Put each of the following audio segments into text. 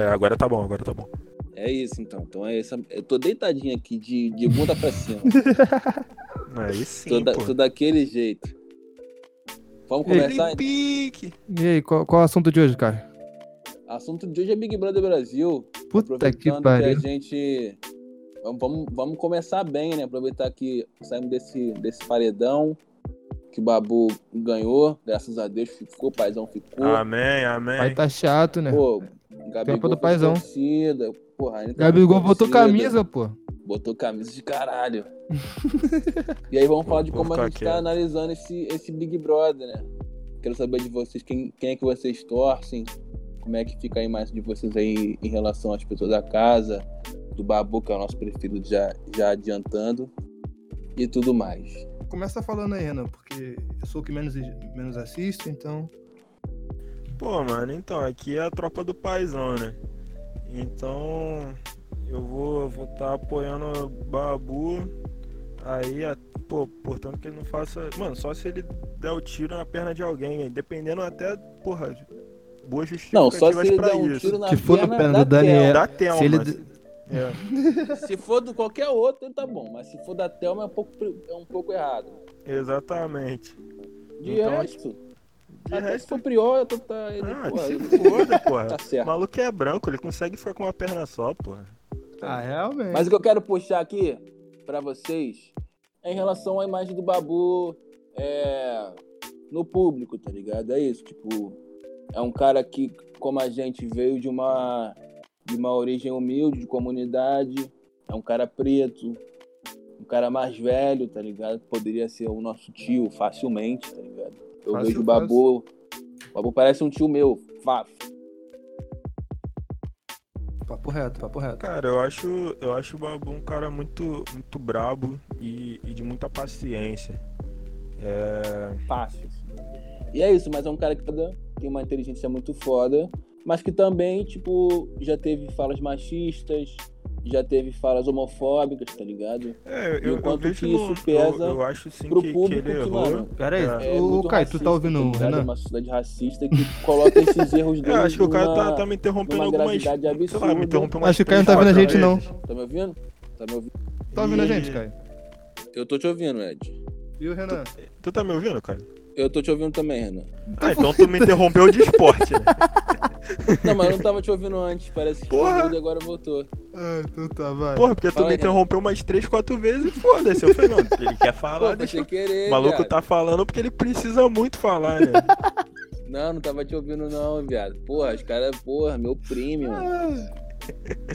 É, agora tá bom, agora tá bom. É isso, então. Então é essa. Eu tô deitadinho aqui de, de bunda pra cima. Aí sim, tô, da- pô. tô daquele jeito. Vamos começar? Pique. E aí, qual, qual é o assunto de hoje, cara? Assunto de hoje é Big Brother Brasil. Puta que Aproveitando pariu. a gente. Vamos, vamos, vamos começar bem, né? Aproveitar que saímos desse, desse paredão. Que o Babu ganhou, graças a Deus ficou, o paizão ficou. Amém, amém. Vai tá chato, né? Pô, Gabigol Tempo do paizão. torcida. Porra, ainda tá Gabigol botou camisa, pô. Botou camisa de caralho. e aí vamos falar de como a gente tá quieto. analisando esse, esse Big Brother, né? Quero saber de vocês, quem, quem é que vocês torcem, como é que fica a imagem de vocês aí em relação às pessoas da casa, do Babu, que é o nosso preferido já, já adiantando, e tudo mais. Começa falando aí, Renan, porque eu sou o que menos, menos assisto, então. Pô, mano, então, aqui é a tropa do paizão, né? Então, eu vou vou tá apoiando o Babu. Aí, a- pô, portanto que ele não faça. Mano, só se ele der o tiro na perna de alguém, aí, dependendo até, porra, boas Não, só se ele pra der um isso. tiro na Se for na perna, do Daniel- Da Thelma. Se ele- É, Se for do qualquer outro, tá bom, mas se for da Thelma é um pouco, é um pouco errado. exatamente. De Então, resto, De até se resto, eu tô, tá, ele, ah, porra, se ele- foda, porra. tá O certo. maluco é branco, ele consegue ficar com uma perna só, porra. Ah, realmente. Mas o que eu quero puxar aqui pra vocês é em relação à imagem do Babu é, no público, tá ligado? É isso, tipo, é um cara que, como a gente, veio de uma, de uma origem humilde, de comunidade, é um cara preto, um cara mais velho, tá ligado? Poderia ser o nosso tio facilmente, tá ligado? Eu Fácil, vejo o Babu, o Babu parece um tio meu, fácil. Papo reto, papo reto. Cara, eu acho, eu acho o Babu um cara muito, muito brabo e, e de muita paciência. É, fácil. E é isso, mas é um cara que tem uma inteligência muito foda, mas que também, tipo, já teve falas machistas, já teve falas homofóbicas, tá ligado? é, E eu, o eu vejo que no- isso pesa eu, eu acho sim pro que, que público ele que, errou. mano, Pera aí, É. É ô muito Caio, tu tá ouvindo o ligado? É Renan? uma sociedade racista que coloca esses erros dele É, acho que o cara tá, tá me interrompendo algumas. gravidade Sei lá, absurda. me interrompeu umas Acho que o Caio não tá vendo a gente, não. Tá me ouvindo? Tá me ouvindo? Tá ouvindo a E- gente, Caio? Eu tô te ouvindo, Ed. E o Renan? Tu tá me ouvindo, cara? Eu tô te ouvindo também, Renan. Ah, então tu me interrompeu de esporte, né? Não, mas eu não tava te ouvindo antes, parece que Porra. e agora voltou. Ah, então tá, vai. Porra, porque tu Fala me aí, Renan. interrompeu umas três, quatro vezes e foda-se. Eu falei, não, ele quer Pô, falar, foi deixa eu... querer, O maluco viado. tá falando porque ele precisa muito falar, né? Não, não tava te ouvindo não, viado. Porra, os caras, porra, meu premium.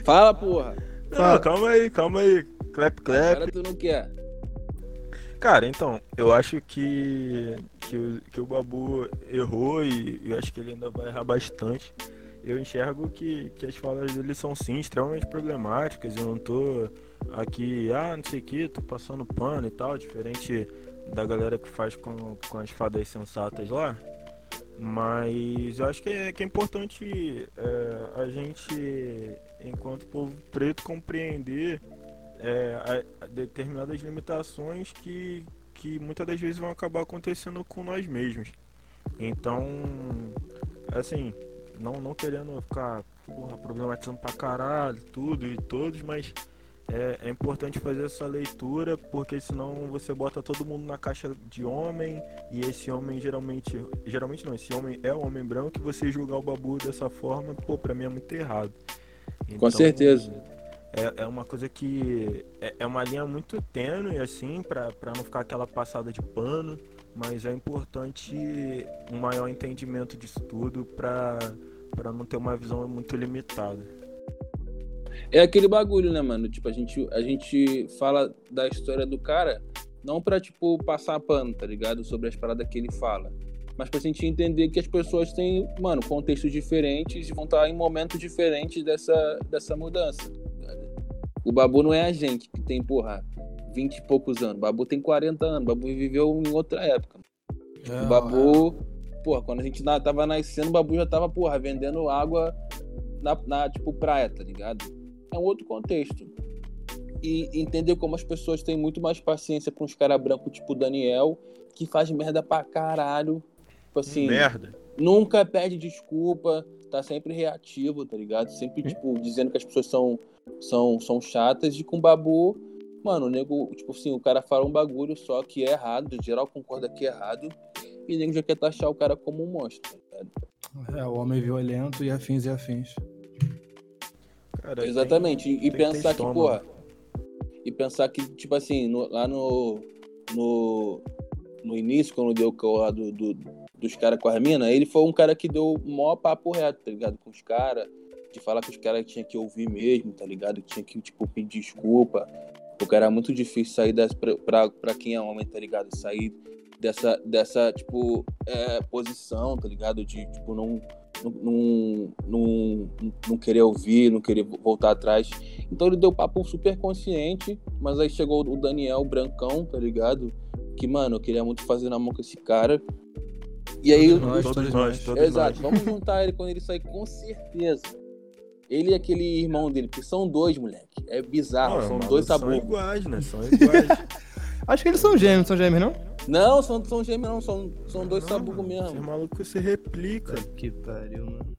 Fala, porra. Não, calma aí, calma aí. Clap, clap. Agora tu não quer. Cara, então, eu acho que, que, o, que o Babu errou e eu acho que ele ainda vai errar bastante. Eu enxergo que, que as falas dele são sim extremamente problemáticas. Eu não tô aqui, ah, não sei o que, tô passando pano e tal, diferente da galera que faz com, com as fadas sensatas lá. Mas eu acho que é, que é importante é, a gente, enquanto povo preto, compreender é, a- a determinadas limitações que, que muitas das vezes vão acabar acontecendo com nós mesmos. Então, assim, não, não querendo ficar porra, problematizando pra caralho tudo e todos, mas é, é importante fazer essa leitura, porque senão você bota todo mundo na caixa de homem, e esse homem geralmente. Geralmente não, esse homem é um homem branco, e você julgar o babu dessa forma, pô, pra mim é muito errado. Com Então, certeza. É, é uma coisa que é, é uma linha muito tênue, assim, pra não ficar aquela passada de pano, mas é importante um maior entendimento disso tudo pra não ter uma visão muito limitada. É aquele bagulho, né, mano? Tipo, a gente, a gente fala da história do cara não pra, tipo, passar pano, tá ligado? Sobre as paradas que ele fala. Mas pra gente entender que as pessoas têm, mano, contextos diferentes e vão estar em momentos diferentes dessa, dessa mudança. O Babu não é a gente que tem, porra, 20 e poucos anos. O Babu tem 40 anos. O Babu viveu em outra época. O Babu, porra, quando a gente tava nascendo, o Babu já tava, porra, vendendo água na, na, tipo, praia, tá ligado? É um outro contexto. E entender como as pessoas têm muito mais paciência com uns caras brancos, tipo o Daniel, que faz merda pra caralho. Tipo assim, Merda. nunca pede desculpa, tá sempre reativo, tá ligado? Sempre, tipo, dizendo que as pessoas são, são, são chatas. E com o Babu, mano, o nego, tipo assim, o cara fala um bagulho só que é errado, em geral concorda que é errado. E o nego já quer taxar o cara como um monstro, tá ligado? É, o homem violento e afins e afins. Cara, Exatamente. tem- e tem pensar que, estômago. porra. E pensar que, tipo assim, no- lá no, no. No início, quando deu o call lá do, do- dos caras com as minas, ele foi um cara que deu o maior papo reto, tá ligado? Com os caras. De falar que os caras tinham que ouvir mesmo, tá ligado? Que tinha que, tipo, pedir desculpa. Porque era muito difícil sair dessa. Pra, pra, pra quem é homem, tá ligado? Sair dessa, dessa tipo, é, posição, tá ligado? De, tipo, não, não, não, não, querer ouvir, não querer voltar atrás. Então ele deu papo super consciente, mas aí chegou o Daniel Brancão, tá ligado? Que, mano, eu queria muito fazer na mão com esse cara. E aí, Todos nós, Todos nós. todos exato, nós. vamos juntar ele quando ele sair, com certeza. Ele e aquele irmão dele, porque são dois, moleque. É bizarro, Não, são maluco, dois São sabores. iguais, né? São iguais. Acho que eles são gêmeos, são gêmeos, não? Não, são, são gêmeos, não, são, são dois sabugos mesmo. malucos se replica. Que pariu, mano.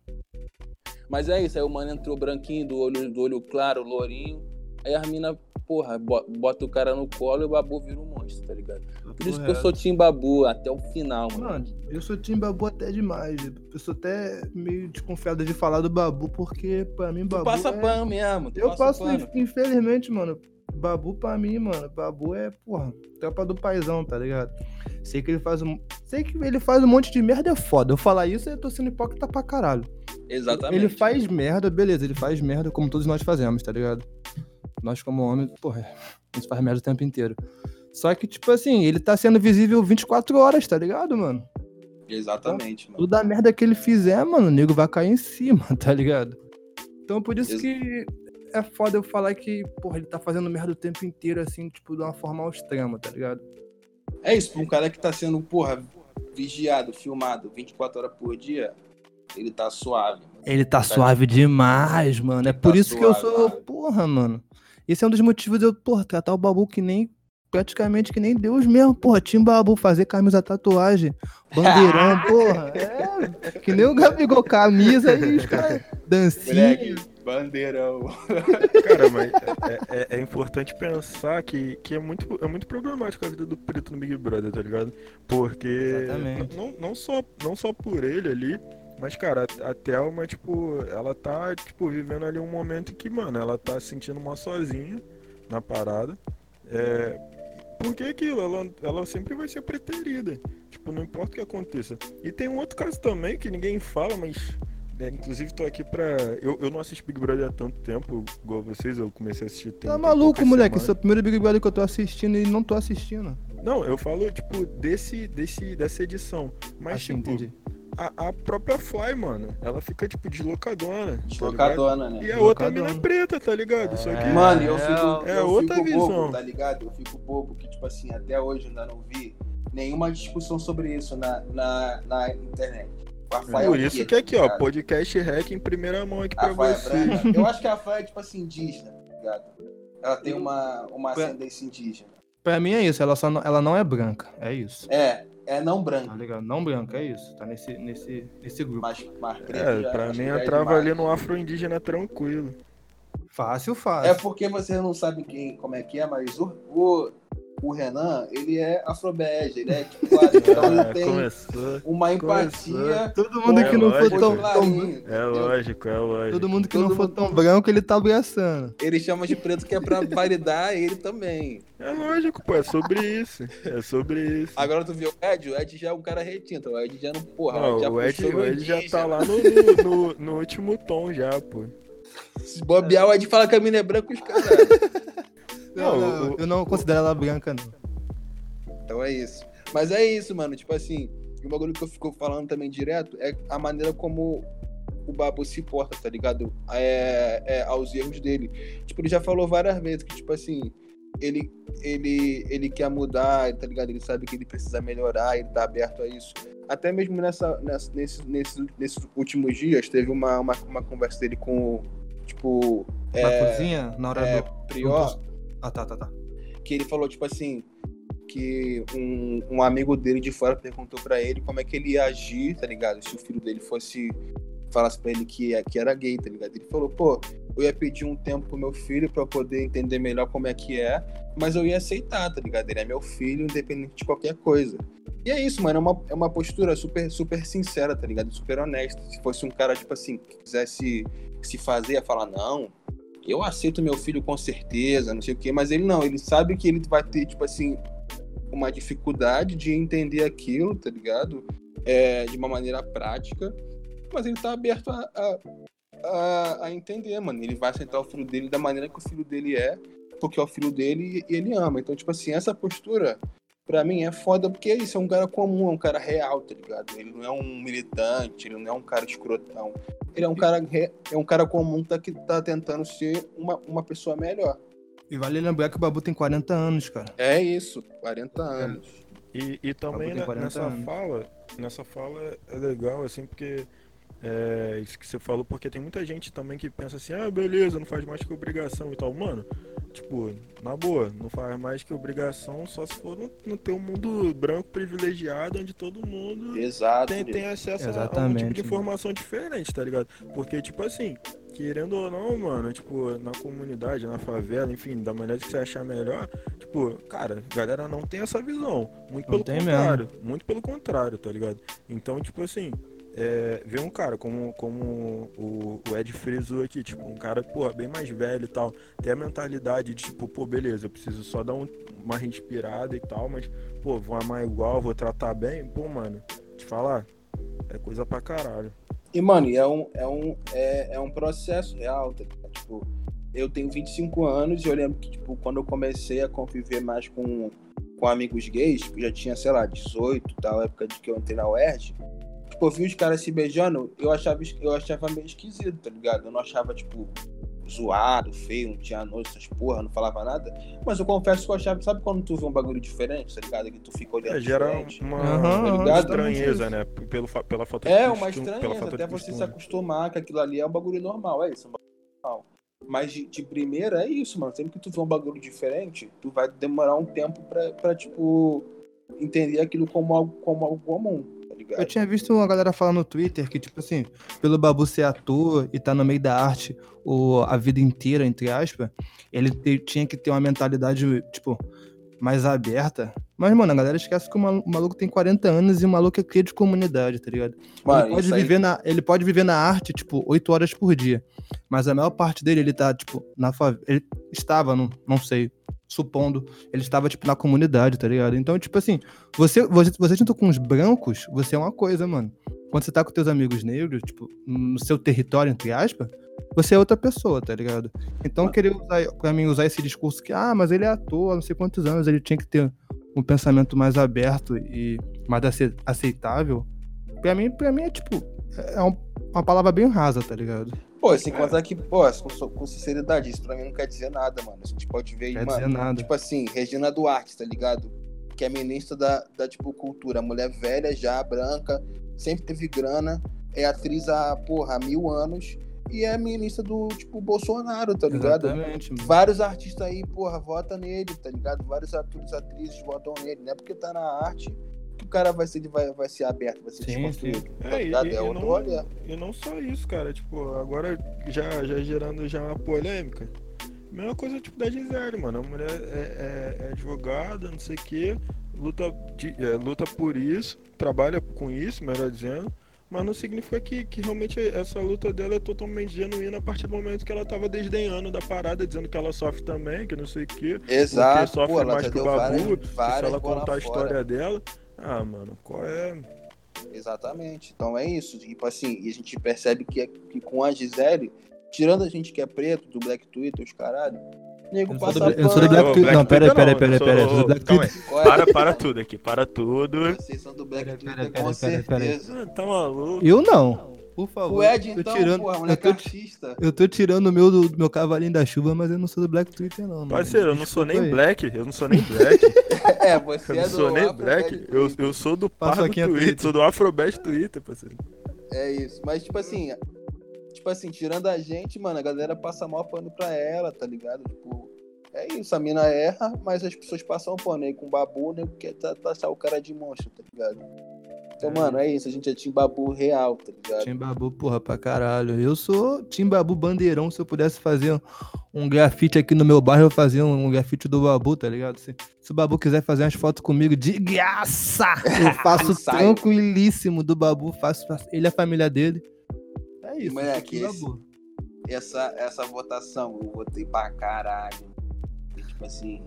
Mas é isso, aí o mano entrou branquinho, do olho, do olho claro, lourinho. Aí a mina, porra, bo- bota o cara no colo e o babu vira um monstro, tá ligado? Por isso que eu sou Tim Babu até o final, mano. Mano, eu sou time Babu até demais. Eu sou até meio desconfiado de falar do Babu, porque pra mim Tu Babu passa é... pano mesmo. Tu Eu passo, pano. infelizmente, mano. Babu pra mim, mano. Babu é, porra, tropa do paizão, tá ligado? Sei que ele faz um. Sei que ele faz um monte de merda, é foda. Eu falar isso, eu tô sendo hipócrita pra caralho. Exatamente. Ele faz merda, beleza, ele faz merda como todos nós fazemos, tá ligado? Nós, como homens, porra, a gente faz merda o tempo inteiro. Só que, tipo assim, ele tá sendo visível 24 horas, tá ligado, mano? Exatamente, mano. Toda a merda que ele fizer, mano, o nego vai cair em cima, tá ligado? Então por isso Ex- que é foda eu falar que, porra, ele tá fazendo merda o tempo inteiro, assim, tipo, de uma forma ao extremo, tá ligado? É isso, pra um cara que tá sendo, porra, vigiado, filmado 24 horas por dia, ele tá suave. Ele tá suave demais, mano. É por Tá isso que eu suave, sou, mano. porra, mano. Esse é um dos motivos de eu, porra, tratar o Babu que nem, praticamente que nem Deus mesmo, porra. Tim Babu, fazer camisa tatuagem, bandeirão, porra. É, que nem o Gabigol, camisa e os caras, dancinha. bandeirão. Cara, mas é, é- é importante pensar que, que é, muito, é muito problemático a vida do preto no Big Brother, tá ligado? Porque não, não, só, não só por ele ali, mas, cara, a, a Thelma, tipo, ela tá, tipo, vivendo ali um momento que, mano, ela tá se sentindo uma sozinha na parada. É, porque aquilo, ela, ela sempre vai ser preterida. Tipo, não importa o que aconteça. E tem um outro caso também que ninguém fala, mas. né, inclusive tô aqui pra. Eu, eu não assisto Big Brother há tanto tempo, igual vocês, eu comecei a assistir tem, Tá maluco, moleque. Esse é o primeiro Big Brother que eu tô assistindo e não tô assistindo. Não, eu falo, tipo, desse, desse, dessa edição. Mas, Assim, tipo, entendi. A, a própria Fly, mano, ela fica, tipo, deslocadona. tá? Deslocadona, né? E a outra Deslocadona. mina preta, tá ligado? Só que. Mano, eu fico, É eu outra fico visão. bobo, tá ligado? Eu fico bobo que, tipo assim, até hoje eu ainda não vi nenhuma discussão sobre isso na, na, na internet. A Fai é Por isso que aqui, ó, ligado? podcast hack em primeira mão aqui pra é você. branca. Eu acho que a Fai é, tipo assim, indígena, tá ligado? Ela tem uma, uma Pra- ascendência indígena. Pra mim é isso, ela, só não, ela não é branca. É isso. É, é não Tá branca, ligado? Não branca, é isso. Tá nesse, nesse, nesse grupo. mas, mas É, já, pra acho mim é entrava ali no afro-indígena tranquilo. Fácil, É fácil. porque vocês não sabem quem, como é que é, mas o, o, o Renan, ele é afrobege, ele é tipo, então Ah, ele tem começou. uma empatia. Todo mundo É que não for lógico. tão, tão clarinho, É lógico, é lógico. Todo mundo que Todo não for tão branco, ele tá abraçando. Ele chama de preto que é pra validar ele também. É lógico, pô, é sobre isso. É sobre isso. Agora tu viu o Ed? O Ed já é um cara retinto. O Ed já não, porra, Não, já o Ed, o Ed já tá lá no, no, no- no último tom já, pô. Se bobear, o Ed fala que a mina é branca os caras. Não, Não, não, o- eu não considero ela branca, não. Então é isso. Mas é isso, mano. Tipo assim, um bagulho que eu fico falando também direto é a maneira como o Babu se porta, tá ligado? É, é, aos erros dele. Tipo, ele já falou várias vezes que, tipo assim, ele, ele, ele quer mudar, tá ligado? Ele sabe que ele precisa melhorar, ele tá aberto a isso. Até mesmo nessa, nessa, nesse, nesse, nesses últimos dias, teve uma, uma, uma conversa dele com, tipo, Na é, cozinha, na hora é, do. Prior, Ah, tá, tá, tá. que ele falou, tipo assim, que um, um amigo dele de fora perguntou pra ele como é que ele ia agir, tá ligado? Se o filho dele fosse falasse pra ele que, que era gay, tá ligado? Ele falou, pô, eu ia pedir um tempo pro meu filho eu poder entender melhor como é que é, mas eu ia aceitar, tá ligado? Ele é meu filho, independente de qualquer coisa. E é isso, mano, é uma, é uma postura super, super sincera, tá ligado? Super honesta. Se fosse um cara, tipo assim, que quisesse se fazer, ia falar, não, eu aceito meu filho com certeza, não sei o quê, mas ele não, ele sabe que ele vai ter, tipo assim, uma dificuldade de entender aquilo, tá ligado? É, de uma maneira prática, mas ele tá aberto a, a, a, a, entender, mano. Ele vai aceitar o filho dele da maneira que o filho dele é, porque é o filho dele e ele ama. Então, tipo assim, essa postura, pra mim, é foda, porque é isso, é um cara comum, é um cara real, tá ligado? Ele não é um militante, ele não é um cara escrotão. Ele é um cara, é um cara comum que tá, que tá tentando ser uma, uma pessoa melhor. E vale lembrar que o Babu tem 40 anos, cara. É isso, 40 anos. E, e também na, nessa anos. fala, nessa fala é legal, assim, porque é, isso que você falou, porque tem muita gente também que pensa assim, ah, beleza, não faz mais que obrigação e tal. Mano, tipo, na boa, não faz mais que obrigação só se for no, no ter um mundo branco privilegiado, onde todo mundo Exato, tem, tem acesso a um tipo de informação diferente, tá ligado? Porque, tipo assim, querendo ou não, mano, tipo, na comunidade, na favela, enfim, da maneira que você achar melhor, tipo, cara, a galera não tem essa visão. Muito não pelo contrário. Mesmo. Muito pelo contrário, tá ligado? Então, tipo assim, é, ver um cara como, como o, o Ed frisou aqui, tipo, um cara, porra, bem mais velho e tal, tem a mentalidade de, tipo, pô, beleza, eu preciso só dar um, uma respirada e tal, mas, pô, vou amar igual, vou tratar bem, pô, mano, te falar, é coisa pra caralho. E, mano, é um, é um, é, é um processo real, tá? tipo, eu tenho 25 anos e eu lembro que, tipo, quando eu comecei a conviver mais com, com amigos gays, tipo, já tinha, sei lá, 18, tal, época de que eu entrei na UERJ, tipo, eu vi os caras se beijando, eu achava, eu achava meio esquisito, tá ligado? Eu não achava, tipo, zoado, feio, não tinha noite, essas porra, não falava nada. Mas eu confesso que eu achava, sabe quando tu vê um bagulho diferente, tá ligado? Que tu fica olhando. É, gera diferente, uma, uhum, tá estranheza, né? Pelo, pela foto É, uma estranheza, até você se acostumar que aquilo ali é um bagulho normal, é isso, é um bagulho normal. Mas de, de, primeira é isso, mano. Sempre que tu vê um bagulho diferente, tu vai demorar um tempo pra, pra tipo, entender aquilo como algo, como algo comum ligado? Eu tinha visto uma galera falando no Twitter que, tipo assim, pelo Babu ser ator e tá no meio da arte o, a vida inteira, entre aspas, ele te, tinha que ter uma mentalidade, tipo, mais aberta. Mas, mano, a galera esquece que o maluco tem 40 anos e o maluco é cria de comunidade, tá ligado? Mano, ele, pode viver aí... na, ele pode viver na arte, tipo, 8 horas por dia. Mas a maior parte dele, ele tá, tipo, na favela. Ele estava, não, não sei, supondo, ele estava, tipo, na comunidade, tá ligado? Então, tipo assim, você, você, você junto com os brancos, você é uma coisa, mano. Quando você tá com teus amigos negros, tipo, no seu território, entre aspas, você é outra pessoa, tá ligado? Então, querer usar, pra mim, usar esse discurso que, ah, mas ele é ator, não sei quantos anos, ele tinha que ter um pensamento mais aberto e mais aceitável, pra mim, pra mim é, tipo, é uma palavra bem rasa, tá ligado? Pô, sem contar que, pô, com, com, sinceridade, isso pra mim não quer dizer nada, mano. A gente pode ver aí, mano. Tipo assim, Regina Duarte, tá ligado? Que é ministra da, da, tipo, cultura. Mulher velha já, branca, sempre teve grana, é atriz há, porra, há mil anos e é ministra do, tipo, Bolsonaro, tá ligado? Exatamente, mano. Vários artistas aí, porra, votam nele, tá ligado? Vários atores, atrizes votam nele, não é porque tá na arte que o cara vai ser, vai, vai ser aberto, vai ser sim, desconstruído. Sim. Tá é, e, é outro não, olhar. E não só isso, cara, tipo, agora já, já gerando já uma polêmica. Mesma coisa tipo da Gisele, mano. A mulher é, é, é advogada, não sei o quê, luta, de, é, luta por isso, trabalha com isso, melhor dizendo mas não significa que, que realmente essa luta dela é totalmente genuína a partir do momento que ela tava desdenhando da parada, dizendo que ela sofre também, que não sei o que. Exato. Porque sofre Pô, mais que o Babu, várias se ela contar a história fora. dela. Ah, mano, qual é. Exatamente. Então é isso. Tipo assim, e a gente percebe que, que com a Gisele, tirando a gente que é preto, do Black Twitter, os caralho, Nego passa do, eu sou do Black Twitter. Não, pera, pera, pera, pera. Eu sou do Black Twitter. Para, para tudo aqui, para tudo. Vocês são do Black Twitter, com certeza. Tá maluco? Eu não. Por favor. O Ed, então, tirando, porra, moleque eu tô, Eu tô tirando o meu do, meu cavalinho da chuva, mas eu não sou do Black Twitter, não. Parceiro, eu não sou nem aí. black. Eu não sou nem black. é, você eu não é sou nem black. Eu, eu sou do Pardo Twitter, Twitter, sou do Afrobest Twitter, parceiro. É isso. Mas, tipo assim, tipo assim, tirando a gente, mano, a galera passa mal pano pra ela, tá ligado? Tipo, é isso, a mina erra, mas as pessoas passam pano aí com o babu, né? Porque tá, tá, tá o cara de monstro, tá ligado? Então, mano, é isso. A gente é Tim Babu real, tá ligado? Tim Babu, porra, pra caralho. Eu sou Tim Babu bandeirão. Se eu pudesse fazer um grafite aqui no meu bairro, eu fazia um grafite do Babu, tá ligado? Se, se o Babu quiser fazer umas fotos comigo de graça, eu faço tranquilíssimo do Babu. Faço, faço- ele e a família dele. É isso. Moleque, esse- essa, essa votação, eu votei pra caralho. Tipo assim,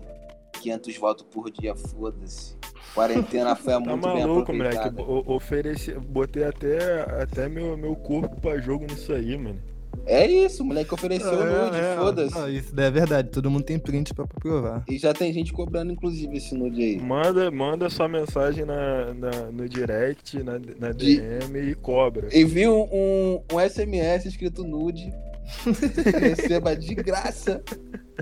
500 votos por dia, foda-se. Quarentena foi Tá muito bem maluco, moleque. aproveitada. O- ofereci, botei até, até meu, meu corpo pra jogo nisso aí, mano. É isso, o moleque ofereceu É, nude, é, foda-se. não, Isso daí é verdade. Todo mundo tem print pra provar. E já tem gente cobrando, inclusive, esse nude aí. Manda, manda sua mensagem na, na- no direct, na, na De- DM e cobra. Envie um, um, um SMS escrito nude. Receba de graça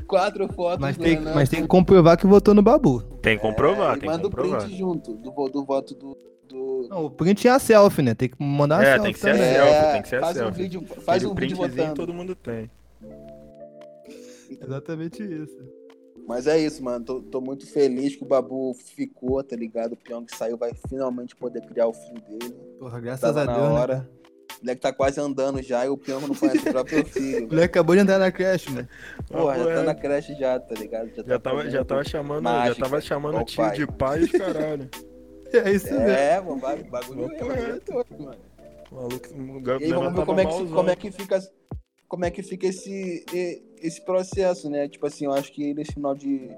quatro fotos Mas tem, mas tem que comprovar que votou no Babu. Tem que comprovar, É, tem que manda o comprovar. print junto do, do voto do. Do... Não, o print é a selfie, né? Tem que mandar a É, selfie tem que ser a selfie, tem que ser a faz um selfie. vídeo, faz um vídeo votando. todo mundo tem. Exatamente isso. Mas é isso, mano. Tô, tô muito feliz que o Babu ficou, tá ligado? O Pyong saiu, vai finalmente poder criar o filho dele. Porra, graças Tava a na Deus, né? hora. cara? O moleque tá quase andando já e o Pyong não conhece o próprio O filho. moleque acabou de entrar na creche, mano. Porra, já tá na creche já, tá ligado? já, tá tava, já tava chamando, mágica, já tava chamando o tio pai. de pai e caralho. É isso mesmo. É, mano, ba- bagulho Vamos é, bagulho é doido, mano. O maluco, o E aí, Gabriel vamos ver como é, que, malzão. como é que fica como é que fica esse, e- esse processo, né? Tipo assim, eu acho que nesse final de.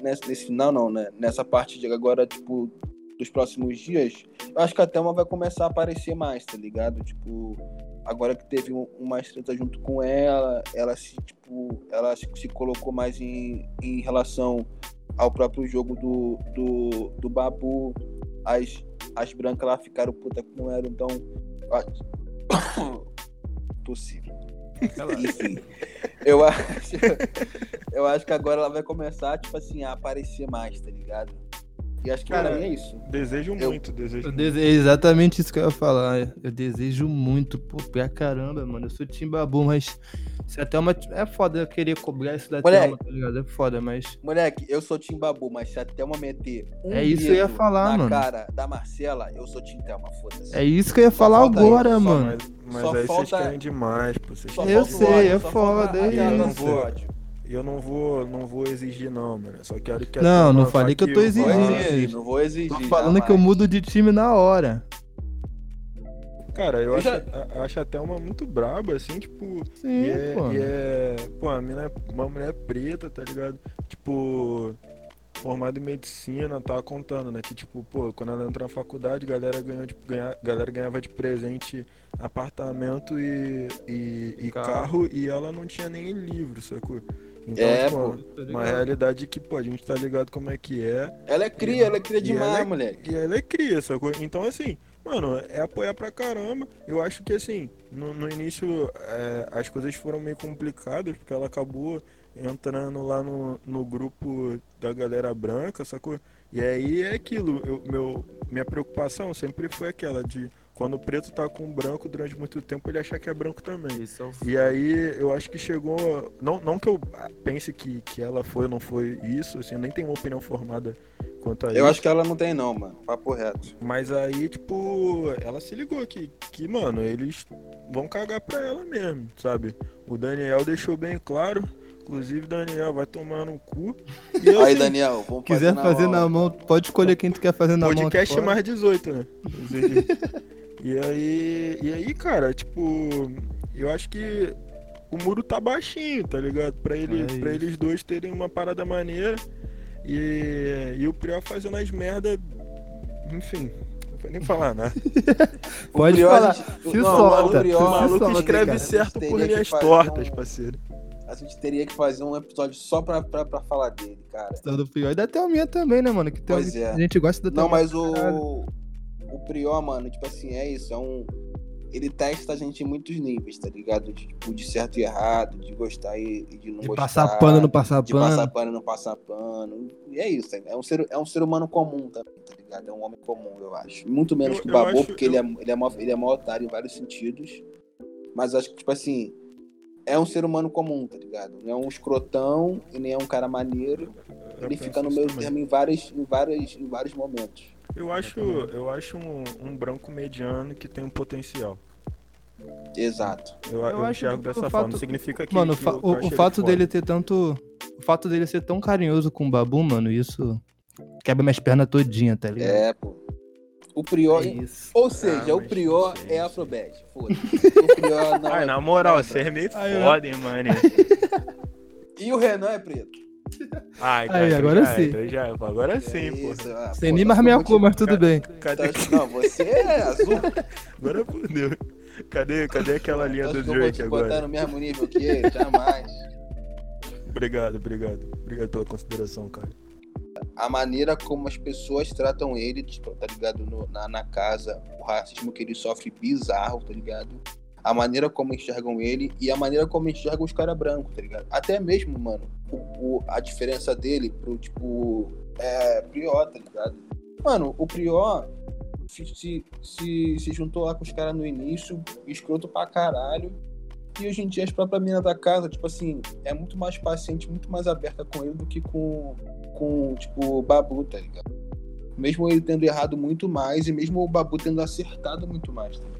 Nesse, nesse final não, né? Nessa parte de agora, tipo, dos próximos dias, eu acho que a Thelma vai começar a aparecer mais, tá ligado? Tipo, agora que teve um- uma treta junto com ela, ela se, tipo, ela se, se colocou mais em, em relação ao próprio jogo do, do, do Babu. As, as brancas lá ficaram puta com ela, então. a- Possível. Enfim, eu acho, eu acho que agora ela vai começar, tipo assim, a aparecer mais, tá ligado? E acho que Cara, pra mim é isso. Desejo Eu- muito, desejo Eu muito. dese- É exatamente isso que eu ia falar. Eu desejo muito, pô, pra caramba, mano. Eu sou Tim Babu, mas se até uma. É foda eu querer cobrar isso da Moleque. Thelma, tá ligado? É foda, mas. Moleque, eu sou Tim Babu, mas se a Thelma meter um É isso que eu ia falar, na mano. cara da Marcela, eu sou Tim Thelma, foda-se. É isso que eu ia falar falta agora, isso, só mano. Mas, mas Só aí vocês falta- querem demais, pô. Vocês Só Eu sei, ódio, é só foda, é isso. do ódio. Eu não vou, não vou exigir não, mano. Só quero que a Não, não falei que eu tô aqui, Não vou exigindo. exigir, não vou exigir. Tô falando que eu mudo de time na hora. Cara, eu, Eu acho, já- a- acho até uma muito braba, assim, tipo. Sim, E é, pô. e é- Pô, a mina é uma mulher preta, tá ligado? Tipo. Formada em medicina, tava contando, né? Que, tipo, pô, quando ela entrou na faculdade, galera ganhou, tipo, ganha, galera ganhava de presente apartamento e, e, e Carro. carro. e ela não tinha nem livro, sacou? Então, É, tipo, pô. Tá uma realidade que, pô, a gente tá ligado como é que é. Ela é cria, ela é cria E demais, é- moleque. E ela é cria, sacou? Então, assim, mano, é apoiar pra caramba. Eu acho que, assim, no, no início é, as coisas foram meio complicadas, porque ela acabou entrando lá no, no grupo da galera branca, sacou? E aí é aquilo, eu, meu, minha preocupação sempre foi aquela de quando o preto tá com o branco durante muito tempo, ele achar que é branco também. Isso é o E aí eu acho que chegou. Não, não que eu pense que, que ela foi ou não foi isso, assim, eu nem tenho uma opinião formada quanto a isso. Eu acho que ela não tem não, mano. Papo reto. Mas aí, tipo, ela se ligou que, que, mano, eles vão cagar pra ela mesmo, sabe? O Daniel deixou bem claro. Inclusive, Daniel vai tomar no cu. E Aí, assim, Daniel, vamos Quiser fazer, fazer na na mão, pode escolher quem tu quer fazer na mão. podcast tu pode. mais 18, né? E aí, e aí, cara, tipo, eu acho que o muro tá baixinho, tá ligado? Pra, ele, É pra eles dois terem uma parada maneira. E, e o Prior fazendo as merda. Enfim, não vou nem falar nada. Pode Prior, falar. gente- Se não, solta. o Prior- O maluco solta, escreve cara. certo por linhas tortas, um- parceiro. A gente teria que fazer um episódio só pra, pra, pra falar dele, cara. Do pior. E da Thelminha também, né, mano? Que tem Pois é. A gente gosta da Não, Thelminha mas pra caralho. O. Prior, mano, tipo assim, é isso. É um. Ele testa a gente em muitos níveis, tá ligado? De, tipo, de certo e errado, de gostar e, e de não De gostar. passar pano, não passar de pano. passar pano e não passar pano. E é isso, é um ser, é um ser humano comum também, tá ligado? É um homem comum, eu acho. Muito menos Eu- que o Babu, acho- porque eu- ele, é, ele, é mó, ele é mó otário em vários sentidos. Mas acho que, tipo assim, é um ser humano comum, tá ligado? Não é um escrotão e nem é um cara maneiro. Eu Ele fica no meio termo em, vários, em, vários, em vários momentos. Eu acho, eu acho um, um branco mediano que tem um potencial. Exato. Eu, Eu eu, acho dessa fato- forma. Significa que. Mano, o, que eu- o- o fato foda. dele ter tanto. O fato dele ser tão carinhoso com o Babu, mano, isso quebra minhas pernas todinha, tá ligado? É, pô. O Prior. É isso. Ou seja, Ah, o Prior sei, é não Afrobet. Foda-se. O Prior não. Ai, é- na moral, não é é foda, hein, mano. E o Renan é preto. Aí, então agora já, sim. Então já, agora sim, É pô. isso, ah, Sem pô, nem mais minha cor, mas tudo bem. Cadê? tá- Não, você é azul. Agora fodeu. Cadê, cadê aquela linha do que eu vou Drake te botar agora? no mesmo nível que ele, jamais. Obrigado, obrigado. Obrigado pela consideração, cara. A maneira como as pessoas tratam ele, tipo, tá ligado? No- na, na casa, o racismo que ele sofre bizarro, tá ligado? A maneira como enxergam ele e a maneira como enxergam os caras brancos, tá ligado? Até mesmo, mano, o, o- a diferença dele pro, tipo, é, Prior, tá ligado? Mano, o Prior se, se, se, se juntou lá com os caras no início, escroto pra caralho. E hoje em dia as próprias minas da casa, tipo assim, é muito mais paciente, muito mais aberta com ele do que com, com tipo, o Babu, tá ligado? Mesmo ele tendo errado muito mais e mesmo o Babu tendo acertado muito mais, tá ligado?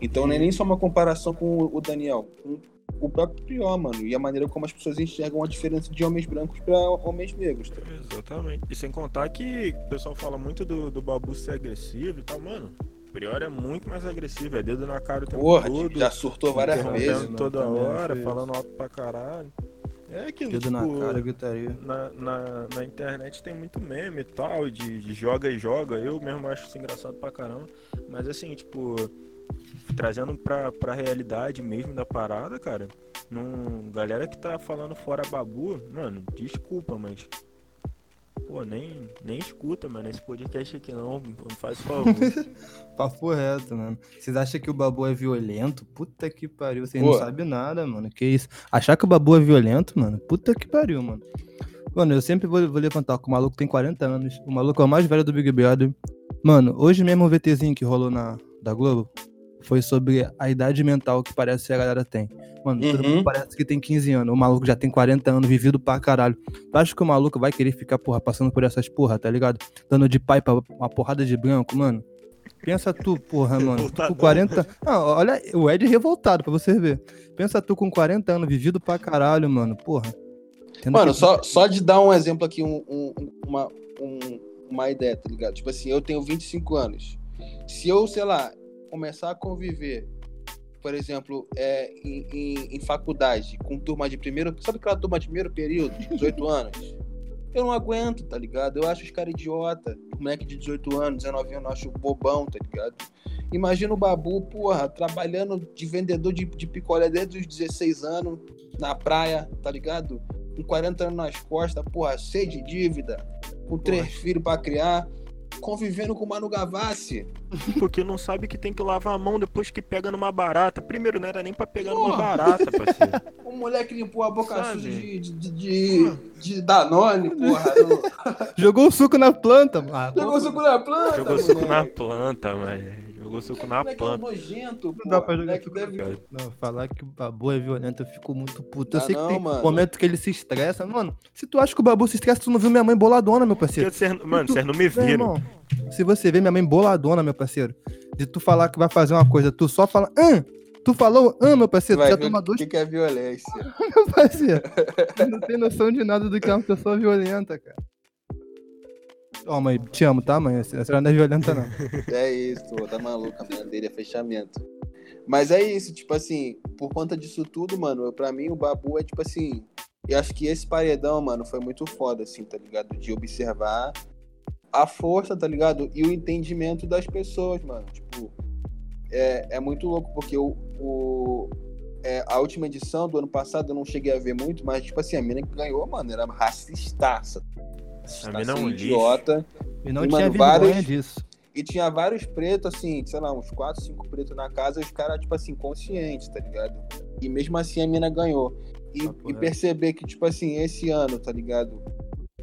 Então não é nem só uma comparação com o Daniel, com o próprio Prior, mano. E a maneira como as pessoas enxergam a diferença de homens brancos pra homens negros, tá? Exatamente. E sem contar que o pessoal fala muito do, do Babu ser agressivo e tal, mano. O Prior é muito mais agressivo, é dedo na cara o tempo Porra, todo. já surtou várias vezes. toda Também hora, isso. falando alto pra caralho. É aquilo, Dedo tipo, na cara, gritaria. na, na, na internet tem muito meme e tal, de, de joga e joga. Eu mesmo acho isso engraçado pra caramba. Mas assim, tipo, trazendo pra, pra realidade mesmo da parada, cara. Não, galera que tá falando fora babu, mano, desculpa, mas. Pô, nem, nem escuta, mano, esse podcast aqui não. Não faz favor. Papo reto, mano. Vocês acham que o Babu é violento? Puta que pariu. Vocês Pô. não sabem nada, mano. Que isso? Achar que o Babu é violento, mano? Puta que pariu, mano. Mano, eu sempre vou, vou levantar que o maluco tem 40 anos. O maluco é o mais velho do Big Brother. Mano, hoje mesmo o VTzinho que rolou na da Globo foi sobre a idade mental que parece que a galera tem. Mano, todo Uhum. mundo parece que tem 15 anos. O maluco já tem 40 anos, vivido pra caralho. Tu acha que o maluco vai querer ficar, porra, passando por essas porra, tá ligado? Dando de pai pra uma porrada de branco, mano? Pensa tu, porra, mano. Tu com Revoltadão. 40. Não, olha, o Ed é revoltado pra você ver. Pensa tu com 40 anos, vivido pra caralho, mano. Porra. Tendo Mano, que- só, só de dar um exemplo aqui, um, um- uma, um- uma ideia, tá ligado? Tipo assim, eu tenho 25 anos. Se eu, sei lá, começar a conviver, por exemplo, é, em, em- em faculdade, com turma de primeiro. Sabe aquela turma de primeiro período, 18 anos? Eu não aguento, tá ligado? Eu acho os caras idiota. Moleque de 18 anos, 19 anos, eu acho bobão, tá ligado? Imagina o Babu, porra, trabalhando de vendedor de, de picolé desde os 16 anos, na praia, tá ligado? Com 40 anos nas costas, porra, cheio de dívida, com três filhos pra criar, convivendo com o Manu Gavassi. Porque não sabe que tem que lavar a mão depois que pega numa barata. Primeiro, não era nem pra pegar numa Porra. barata, parceiro. O moleque limpou a boca Sabe? suja de, de, de, de, Danone, porra. Jogou o suco na planta, mano. Jogou suco na planta, Jogou suco na planta, mano. Jogou suco na moleque é um planta. nojento, Não dá pra jogar Moleque suco deve- Não, falar que o Babu é violento, eu fico muito puto. Eu Ah, sei não, que tem mano. momento que ele se estressa. Mano, se tu acha que o Babu se estressa, tu não viu minha mãe boladona, meu parceiro. Cês- mano, Tu- vocês não me viram. irmão, se você vê minha mãe boladona, meu parceiro, de tu falar que vai fazer uma coisa, tu só fala, hã? Tu falou, hã, meu parceiro? Tu já toma o dois, que, que é violência. meu parceiro. Tu não tem noção de nada do que é uma pessoa violenta, cara. Ó, mãe, te amo, tá, mãe? A senhora não é violenta, não. É isso, tá maluco, a mãe dele é fechamento. Mas é isso, tipo assim, por conta disso tudo, mano, eu- pra mim o Babu é tipo assim. Eu acho que esse paredão, mano, foi muito foda, assim, tá ligado? De observar a força, tá ligado? E o entendimento das pessoas, mano. Tipo, é, é muito louco, porque o, o- é, a última edição do ano passado eu não cheguei a ver muito, mas, tipo assim, a mina que ganhou, mano, era racistaça. A mina é um idiota. E não E, tinha mano, vergonha vários- disso. E tinha vários pretos, assim, sei lá, uns 4, 5 pretos na casa, e os caras, tipo assim, conscientes, tá ligado? E mesmo assim a mina ganhou. E, Papo e perceber que, tipo assim, esse ano, tá ligado?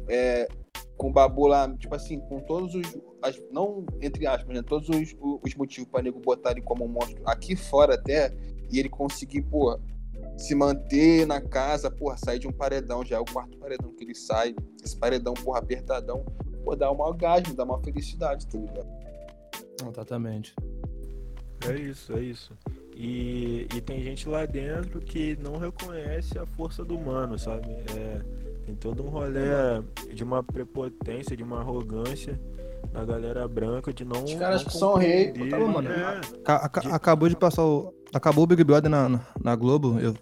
É, com o Babu lá, tipo assim, com todos os. as- não entre aspas, né? Todos os, os motivos pra nego botar ele como um monstro aqui fora até, e ele conseguir, pô, se manter na casa, porra, sair de um paredão, já é o quarto paredão que ele sai, esse paredão, porra, apertadão, pô, dá um orgasmo, dá uma felicidade, tá ligado? Exatamente. É isso, é isso. E, e tem gente lá dentro que não reconhece a força do humano, sabe? É, tem todo um rolê de uma prepotência, de uma arrogância da galera branca de não. Os caras não que são rei, pô, tá bom, mano. É, Ca- aca- acabou de passar o. Acabou o Big Brother na, na, na Globo. Eu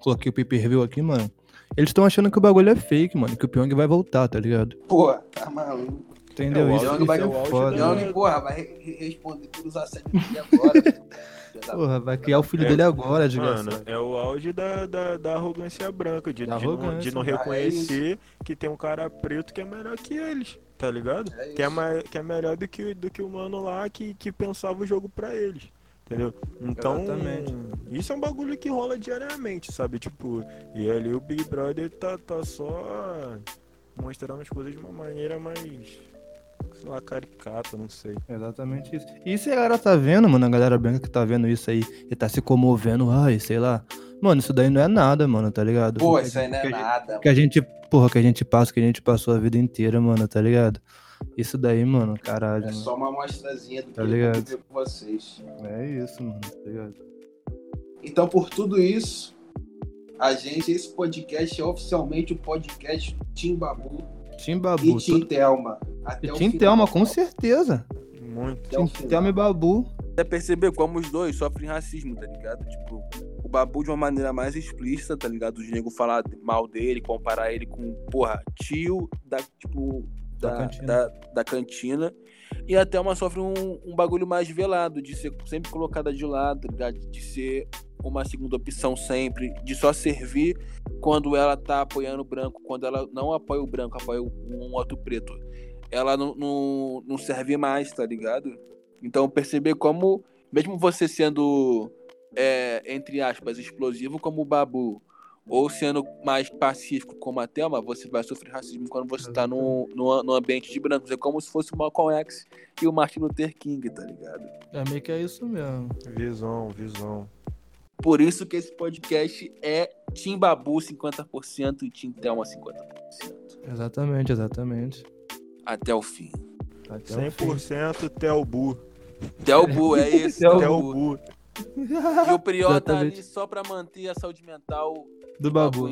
coloquei o pay per view aqui, mano. Eles estão achando que o bagulho é fake, mano. Que o Pyong vai voltar, tá ligado? Pô, tá maluco. Entendeu? É, o isso auge- vai- é foda. da- Não, porra, vai re- re- responder todos os assédios dele agora. Porra, vai criar o filho É, dele agora, Mano, desgraçado. é o auge da, da, da arrogância branca, de, Da de não, arrogância, de não cara, é reconhecer que tem um cara preto que é melhor que eles, tá ligado? É que, é isso. mai- que é melhor do que, do que o mano lá que, que pensava o jogo pra eles, entendeu? Então, Exatamente. isso é um bagulho que rola diariamente, sabe? Tipo, e ali o Big Brother tá, tá só mostrando as coisas de uma maneira mais, sei lá, caricata, não sei. Exatamente isso. E se a galera tá vendo, mano, a galera branca que tá vendo isso aí e tá se comovendo, ai, sei lá. Mano, isso daí não é nada, mano, tá ligado? Pô, Que a isso aí não é gente- nada. Que a gente, porra, que a gente passa, que a gente passou a vida inteira, mano, tá ligado? Isso daí, mano, caralho. É mano. só uma amostrazinha do que Tá eu ligado? vou viver com vocês. É isso, mano, tá ligado? Então, por tudo isso, a gente, esse podcast é oficialmente o podcast do Tim Babu Tim e Thelma. Até E. Thelma, com certeza. Muito. Thelma e Babu. Até perceber como os dois sofrem racismo, tá ligado? Tipo, o Babu de uma maneira mais explícita, tá ligado? Os negros falar mal dele, comparar ele com, porra, tio da, tipo, Da cantina. da, da cantina. E a Thelma sofre um, um bagulho mais velado, de ser sempre colocada de lado? De ser uma segunda opção sempre, de só servir quando ela tá apoiando o branco, quando ela não apoia o branco, apoia um outro preto. Ela não, não, não serve mais, tá ligado? Então perceber como, mesmo você sendo, é, entre aspas, explosivo como o Babu, ou sendo mais pacífico como a Thelma, você vai sofrer racismo quando você tá no, no, no ambiente de brancos. É como se fosse o Malcolm X e o Martin Luther King, tá ligado? É meio que é isso mesmo. Visão, visão. Por isso que esse podcast é Tim Babu 50% e Tim Thelma 50%. Exatamente, exatamente. Até o fim. Até o fim. 100% Telbu. Telbu, é isso. Telbu. E o Prior tá ali só pra manter a saúde mental Do Babu.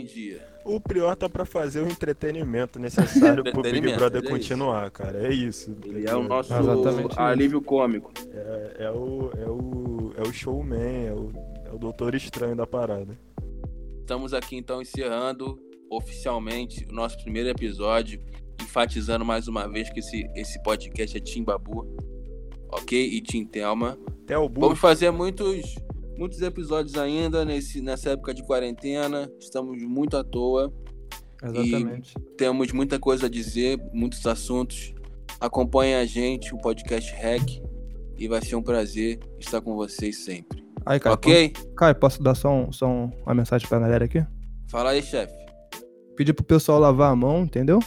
O Prior tá pra fazer o entretenimento necessário pro Big Brother é isso. continuar, cara. É isso. Ele é o nosso Exatamente isso. alívio cômico. É, é o, é, o, é o showman, é o, é o doutor estranho da parada. Estamos aqui então encerrando oficialmente o nosso primeiro episódio, enfatizando mais uma vez que esse, esse podcast é Tim Babu, ok? E Tim Thelma. Telbu. Vamos fazer muitos, muitos episódios ainda nesse, nessa época de quarentena. Estamos muito à toa. Exatamente. Temos muita coisa a dizer, muitos assuntos. Acompanhe a gente, o podcast REC. E vai ser um prazer estar com vocês sempre. Aí, Caio, ok? posso- Caio, posso dar só, um- só um- uma mensagem pra galera aqui? Fala aí, chefe. Pedir pro pessoal lavar a mão, entendeu?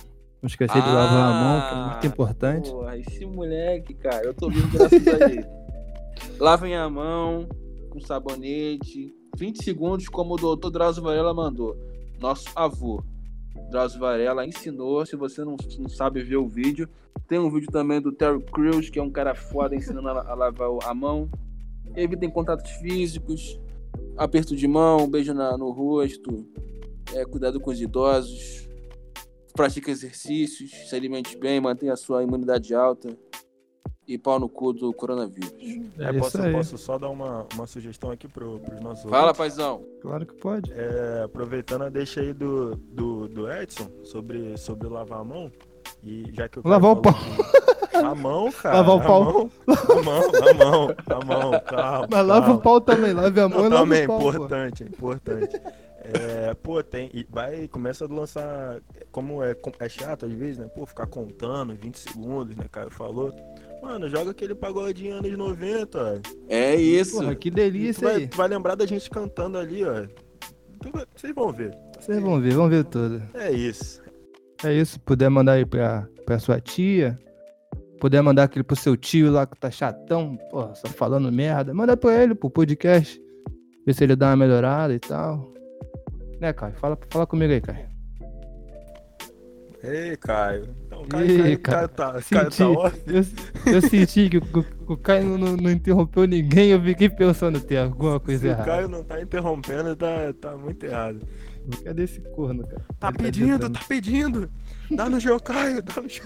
Não esquecer de lavar a mão, que é muito Ah, importante. Porra, esse moleque, cara, eu tô vindo graças a ele. Lavem a mão com sabonete. 20 segundos, como o doutor Drauzio Varela mandou. Nosso avô. Drauzio Varela ensinou. Se você não, não sabe ver o vídeo, tem um vídeo também do Terry Crews, que é um cara foda ensinando a, a lavar a mão. Evitem contatos físicos, aperto de mão, beijo na- no rosto, é, cuidado com os idosos, pratique exercícios, se alimente bem, mantenha a sua imunidade alta e pau no cu do coronavírus. É, É, posso, posso só dar uma, uma sugestão aqui pro, pros nossos Fala, ouvintes? paizão. Claro que pode. É, aproveitando a deixa aí do, do, do Edson sobre, sobre lavar a mão. E já que Lavar o que- A mão, cara. Lavar o a pau. Mão, a mão, a mão, a mão, calma. Mas lava calma. o pau também, lave a mão e lava também, o pau. pô. importante, importante. É, pô, tem. E vai, começa a lançar. Como é, é chato às vezes, né? Pô, ficar contando 20 segundos, né? Caio falou. Mano, joga aquele pagodinho anos 90. É isso. Porra, que delícia vai, aí. vai lembrar da gente cantando ali, ó. Vocês vão ver. Vocês vão ver, vão ver tudo. É isso. É isso, puder mandar aí pra, pra sua tia, puder mandar aquele pro seu tio lá que tá chatão, porra, só falando merda, manda pra ele, pro podcast, ver se ele dá uma melhorada e tal. Né, Caio? Fala, fala comigo aí, Caio. Ei, Caio. Então o cara, Ih, o cara, cara, tá, o cara tá off. eu, eu senti que o, o Caio não, não- interrompeu ninguém, eu fiquei pensando, tem alguma coisa Se o errada. Caio não tá interrompendo, tá, tá muito errado. Cadê esse corno, cara? Tá Ele pedindo, ditando. tá pedindo. Dá no Geocaio, dá no.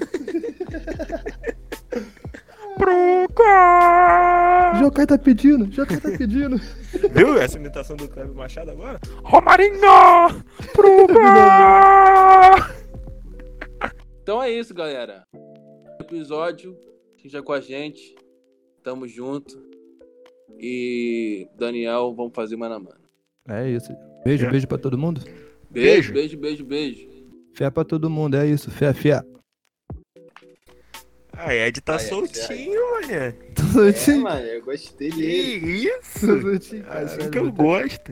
Pro Caio. Jocai tá pedindo, Jocai tá pedindo. Viu essa imitação do Cleber Machado agora? Romarinho! Pro Caio. Então é isso, galera. Episódio. Seja com a gente. Tamo junto. E Daniel, vamos fazer mano a mano. É isso. Beijo, É. beijo pra todo mundo. Beijo, Beijo. beijo, beijo, beijo. Fé pra todo mundo, é isso. Fé, fé. A Ed tá é, soltinho, mané. Tô É, soltinho. mano, eu gostei Que dele. isso? Tô soltinho, Assim que eu gosto.